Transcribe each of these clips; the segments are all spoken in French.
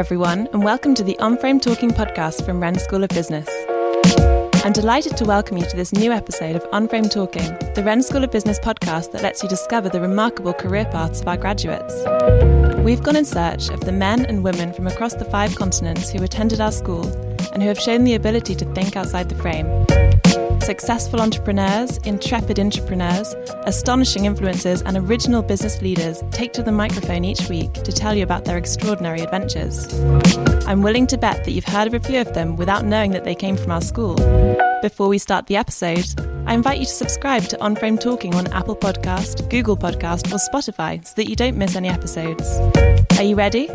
everyone, and welcome to the On Frame Talking podcast from Wren School of Business. I'm delighted to welcome you to this new episode of On Frame Talking, the Wren School of Business podcast that lets you discover the remarkable career paths of our graduates. We've gone in search of the men and women from across the five continents who attended our school and who have shown the ability to think outside the frame. Successful entrepreneurs, intrepid entrepreneurs, astonishing influencers, and original business leaders take to the microphone each week to tell you about their extraordinary adventures. I'm willing to bet that you've heard of a few of them without knowing that they came from our school. Before we start the episode, I invite you to subscribe to On Frame Talking on Apple Podcast, Google Podcast, or Spotify so that you don't miss any episodes. Are you ready?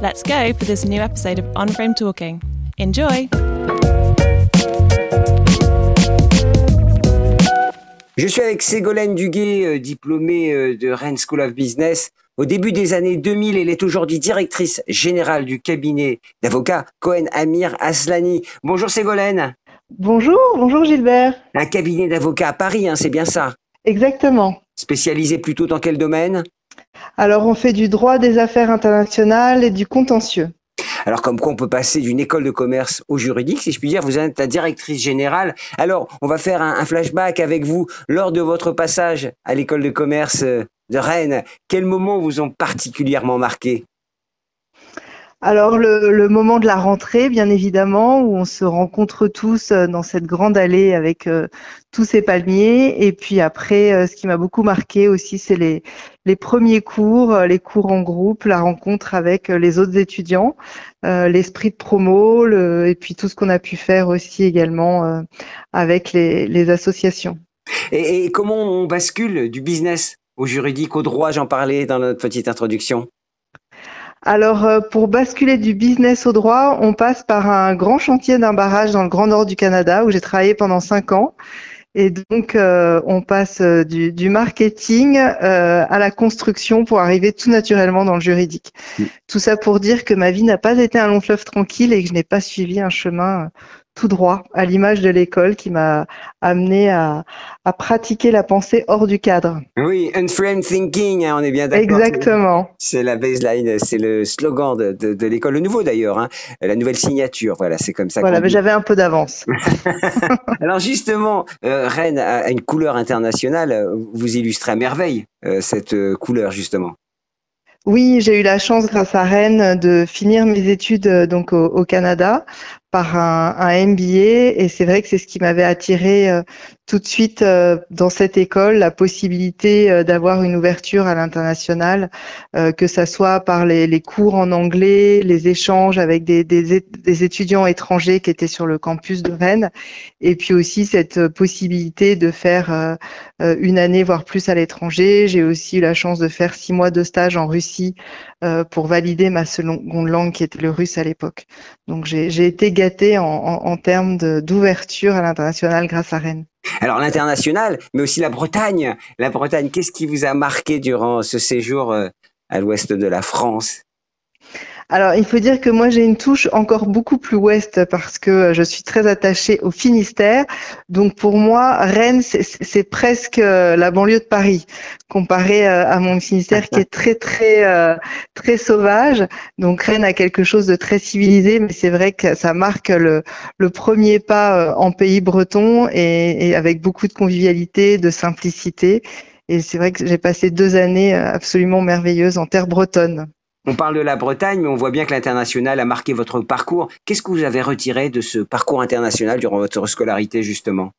Let's go for this new episode of On Frame Talking. Enjoy! Je suis avec Ségolène Duguay, euh, diplômée euh, de Rennes School of Business. Au début des années 2000, elle est aujourd'hui directrice générale du cabinet d'avocats Cohen Amir Aslani. Bonjour Ségolène. Bonjour, bonjour Gilbert. Un cabinet d'avocats à Paris, hein, c'est bien ça Exactement. Spécialisé plutôt dans quel domaine? Alors on fait du droit des affaires internationales et du contentieux. Alors comme quoi on peut passer d'une école de commerce au juridique, si je puis dire, vous êtes la directrice générale. Alors on va faire un, flashback avec vous lors de votre passage à l'école de commerce euh, de Rennes. Quels moments vous ont particulièrement marqué alors le, moment de la rentrée, bien évidemment, où on se rencontre tous euh, dans cette grande allée avec euh, tous ces palmiers. Et puis après, euh, ce qui m'a beaucoup marqué aussi, c'est les, les premiers cours, les cours en groupe, la rencontre avec les autres étudiants, l'esprit de promo, le, et puis tout ce qu'on a pu faire aussi également avec les, les associations. Et, et comment on bascule du business au juridique, au droit, j'en parlais dans notre petite introduction alors, euh, pour basculer du business au droit, on passe par un grand chantier d'un barrage dans le Grand Nord du Canada où j'ai travaillé pendant cinq ans. Et donc, euh, on passe euh, du, marketing à la construction pour arriver tout naturellement dans le juridique. Mm. Tout ça pour dire que ma vie n'a pas été un long fleuve tranquille et que je n'ai pas suivi un chemin tout droit, à l'image de l'école qui m'a amené à, pratiquer la pensée hors du cadre. Oui, unframed thinking, hein, on est bien d'accord. Exactement. C'est la baseline, c'est le slogan de, l'école, le nouveau d'ailleurs, hein, la nouvelle signature. Voilà, c'est comme ça. Voilà, mais j'avais un peu d'avance. Alors justement, euh, Rennes a une couleur internationale. Vous illustrez à merveille euh, cette euh, couleur justement. Oui, j'ai eu la chance, grâce à Rennes, de finir mes études donc au Canada par un, MBA et c'est vrai que c'est ce qui m'avait attiré euh, tout de suite euh, dans cette école, la possibilité euh, d'avoir une ouverture à l'international, que ça soit par les, cours en anglais, les échanges avec des, des, des, étudiants étrangers qui étaient sur le campus de Rennes, et puis aussi cette possibilité de faire une année voire plus à l'étranger. J'ai aussi eu la chance de faire six mois de stage en Russie pour valider ma seconde langue qui était le russe à l'époque. Donc j'ai été en, termes d'ouverture à l'international grâce à Rennes. Alors l'international, mais aussi la Bretagne. La Bretagne, qu'est-ce qui vous a marqué durant ce séjour euh, à l'ouest de la France? Alors, il faut dire que moi, j'ai une touche encore beaucoup plus ouest parce que je suis très attachée au Finistère. Donc, pour moi, Rennes, c'est presque euh, la banlieue de Paris, comparé euh, à mon Finistère qui est très, très, euh, très sauvage. Donc, Rennes a quelque chose de très civilisé, mais c'est vrai que ça marque le, premier pas en pays breton et, et avec beaucoup de convivialité, de simplicité. Et c'est vrai que j'ai passé deux années absolument merveilleuses en terre bretonne. On parle de la Bretagne, mais on voit bien que l'international a marqué votre parcours. Qu'est-ce que vous avez retiré de ce parcours international durant votre scolarité, justement?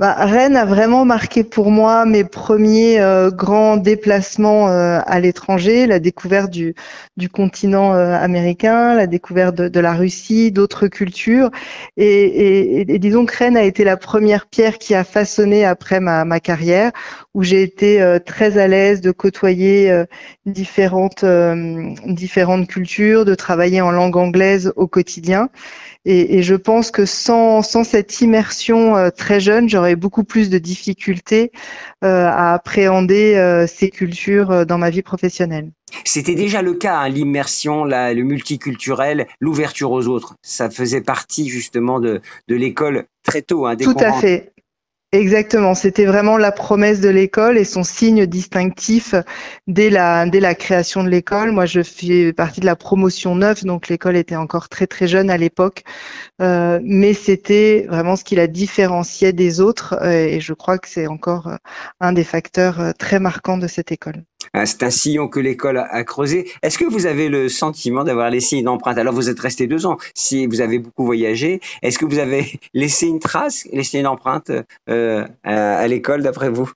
Bah, Rennes a vraiment marqué pour moi mes premiers euh, grands déplacements euh, à l'étranger, la découverte du, du continent euh, américain, la découverte de, la Russie, d'autres cultures. Et, et, disons que Rennes a été la première pierre qui a façonné après ma, ma carrière, où j'ai été très à l'aise de côtoyer différentes, différentes cultures, de travailler en langue anglaise au quotidien. Et, et, je pense que sans, sans cette immersion euh, très jeune, j'aurais beaucoup plus de difficultés euh, à appréhender euh, ces cultures dans ma vie professionnelle. C'était déjà le cas, hein, l'immersion, le multiculturel, l'ouverture aux autres. Ça faisait partie justement de, de l'école très tôt. Hein, Tout à fait. Exactement, c'était vraiment la promesse de l'école et son signe distinctif dès la, dès la création de l'école. Moi, je fais partie de la promotion neuve, donc l'école était encore très très jeune à l'époque, euh, mais c'était vraiment ce qui la différenciait des autres euh, et je crois que c'est encore euh, un des facteurs très marquants de cette école. Ah, c'est un sillon que l'école a, creusé. Est-ce que vous avez le sentiment d'avoir laissé une empreinte? Alors vous êtes resté deux ans. Si vous avez beaucoup voyagé, est-ce que vous avez laissé une trace, laissé une empreinte euh, à l'école d'après vous?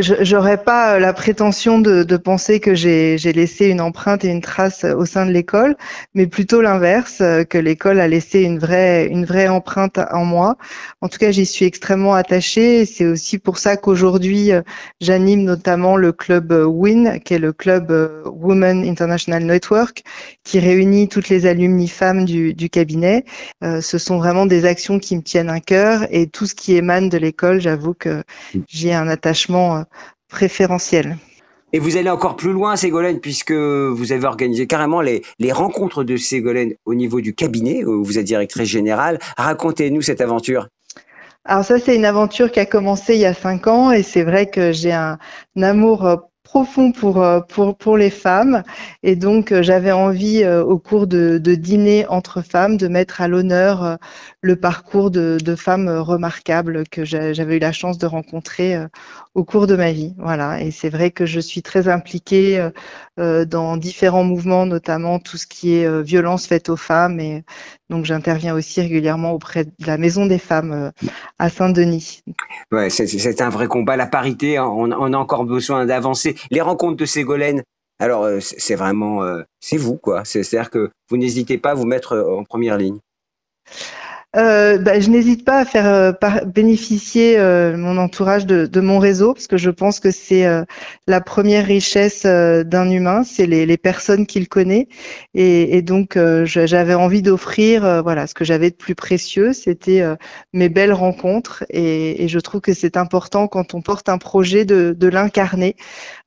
J'aurais pas euh, la prétention de, de penser que j'ai laissé une empreinte et une trace au sein de l'école, mais plutôt l'inverse, euh, que l'école a laissé une vraie, une vraie empreinte en moi. En tout cas, j'y suis extrêmement attachée. C'est aussi pour ça qu'aujourd'hui, euh, j'anime notamment le club WIN, qui est le club Women International Network, qui réunit toutes les alumni femmes du, du cabinet. ce sont vraiment des actions qui me tiennent à cœur et tout ce qui émane de l'école, j'avoue que j'ai un attachement euh, préférentiel. Et vous allez encore plus loin, Ségolène, puisque vous avez organisé carrément les, les rencontres de Ségolène au niveau du cabinet, où vous êtes directrice générale. Racontez-nous cette aventure. Alors ça, c'est une aventure qui a commencé il y a cinq ans et c'est vrai que j'ai un, amour euh, profond pour, euh, pour, pour les femmes. Et donc, j'avais envie, au cours de, de dîner entre femmes, de mettre à l'honneur le parcours de, de, femmes remarquables que j'avais eu la chance de rencontrer au cours de ma vie. Voilà. Et c'est vrai que je suis très impliquée euh, euh, dans différents mouvements, notamment tout ce qui est euh, violence faite aux femmes. Et donc j'interviens aussi régulièrement auprès de la Maison des femmes à Saint-Denis. Ouais, c'est un vrai combat. La parité, hein, on, on a encore besoin d'avancer. Les rencontres de Ségolène, alors c'est vraiment, c'est vous quoi. C'est-à-dire que vous n'hésitez pas à vous mettre en première ligne. Euh, bah, je n'hésite pas à faire euh, bénéficier euh, mon entourage de, mon réseau parce que je pense que c'est la première richesse d'un humain, c'est les, personnes qu'il connaît et, donc j'avais envie d'offrir voilà ce que j'avais de plus précieux, c'était mes belles rencontres et, je trouve que c'est important quand on porte un projet de, l'incarner,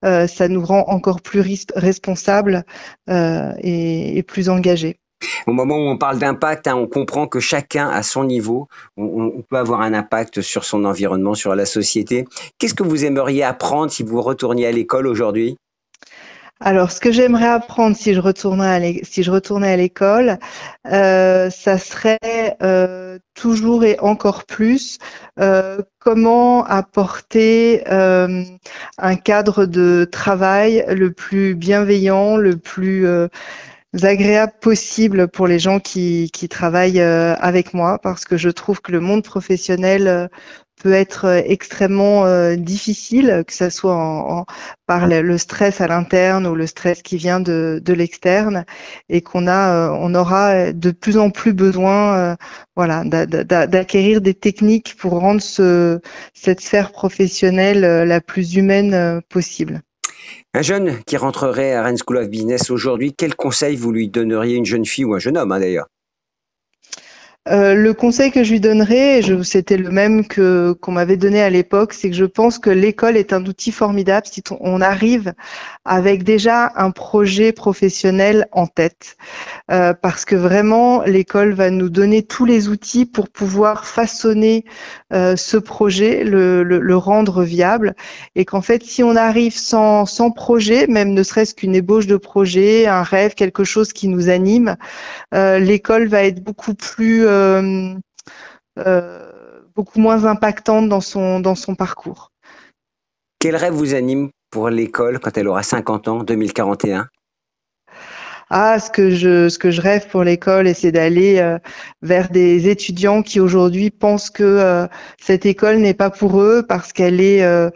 ça nous rend encore plus responsables et plus engagés. Au moment où on parle d'impact, hein, on comprend que chacun à son niveau, on, peut avoir un impact sur son environnement, sur la société. Qu'est-ce que vous aimeriez apprendre si vous retourniez à l'école aujourd'hui? Alors, ce que j'aimerais apprendre si je retournais à l'école, euh, ça serait euh, toujours et encore plus euh, comment apporter un cadre de travail le plus bienveillant, le plus agréable possible pour les gens qui, qui travaillent euh, avec moi parce que je trouve que le monde professionnel euh, peut être euh, extrêmement difficile, que ce soit par le stress à l'interne ou le stress qui vient de, de l'externe, et qu'on a, on aura de plus en plus besoin, voilà, d'acquérir des techniques pour rendre ce, cette sphère professionnelle la plus humaine possible. Un jeune qui rentrerait à Rennes School of Business aujourd'hui, quel conseil vous lui donneriez, une jeune fille ou un jeune homme hein, d'ailleurs? Euh, le conseil que je lui donnerais, c'était le même que qu'on m'avait donné à l'époque, c'est que je pense que l'école est un outil formidable si on arrive avec déjà un projet professionnel en tête, euh, parce que vraiment l'école va nous donner tous les outils pour pouvoir façonner euh, ce projet, le, le, rendre viable, et qu'en fait si on arrive sans sans projet, même ne serait-ce qu'une ébauche de projet, un rêve, quelque chose qui nous anime, l'école va être beaucoup plus beaucoup moins impactante dans son, dans son parcours. Quel rêve vous anime pour l'école quand elle aura 50 ans, 2041 ah, ce que je, ce que je rêve pour l'école, c'est d'aller euh, vers des étudiants qui aujourd'hui pensent que euh, cette école n'est pas pour eux parce qu'elle est, euh,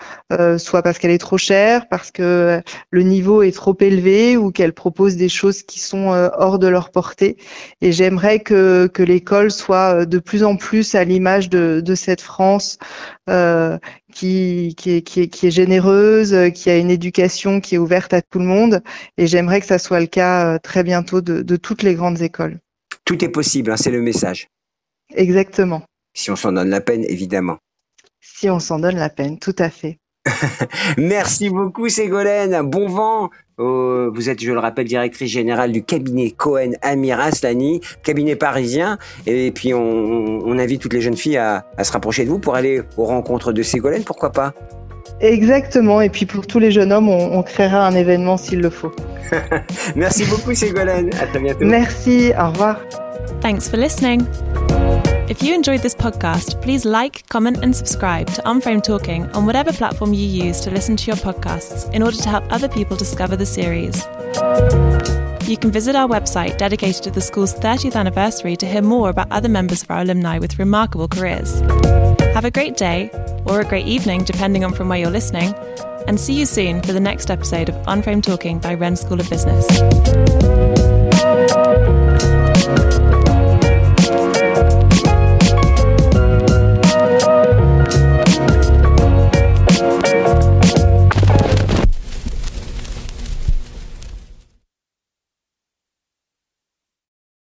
soit parce qu'elle est trop chère, parce que le niveau est trop élevé ou qu'elle propose des choses qui sont hors de leur portée. Et j'aimerais que, l'école soit de plus en plus à l'image de cette France qui, qui, est, qui, est, généreuse, qui a une éducation qui est ouverte à tout le monde. Et j'aimerais que ça soit le cas euh, très bientôt de, toutes les grandes écoles. Tout est possible, hein, c'est le message. Exactement. Si on s'en donne la peine, évidemment. Si on s'en donne la peine, tout à fait. Merci beaucoup Ségolène, bon vent. Euh, vous êtes, je le rappelle, directrice générale du cabinet Cohen Amir Aslani, cabinet parisien. Et puis on, invite toutes les jeunes filles à, se rapprocher de vous pour aller aux rencontres de Ségolène, pourquoi pas? Exactement, et puis pour tous les jeunes hommes, on, on créera un événement s'il le faut. Merci beaucoup Ségolène, à très bientôt. Merci, au revoir. Thanks for listening. If you enjoyed this podcast, please like, comment, and subscribe to Unframed Talking on whatever platform you use to listen to your podcasts in order to help other people discover the series. You can visit our website dedicated to the school's 30th anniversary to hear more about other members of our alumni with remarkable careers. Have a great day, or a great evening, depending on from where you're listening, and see you soon for the next episode of Unframed Talking by Wren School of Business.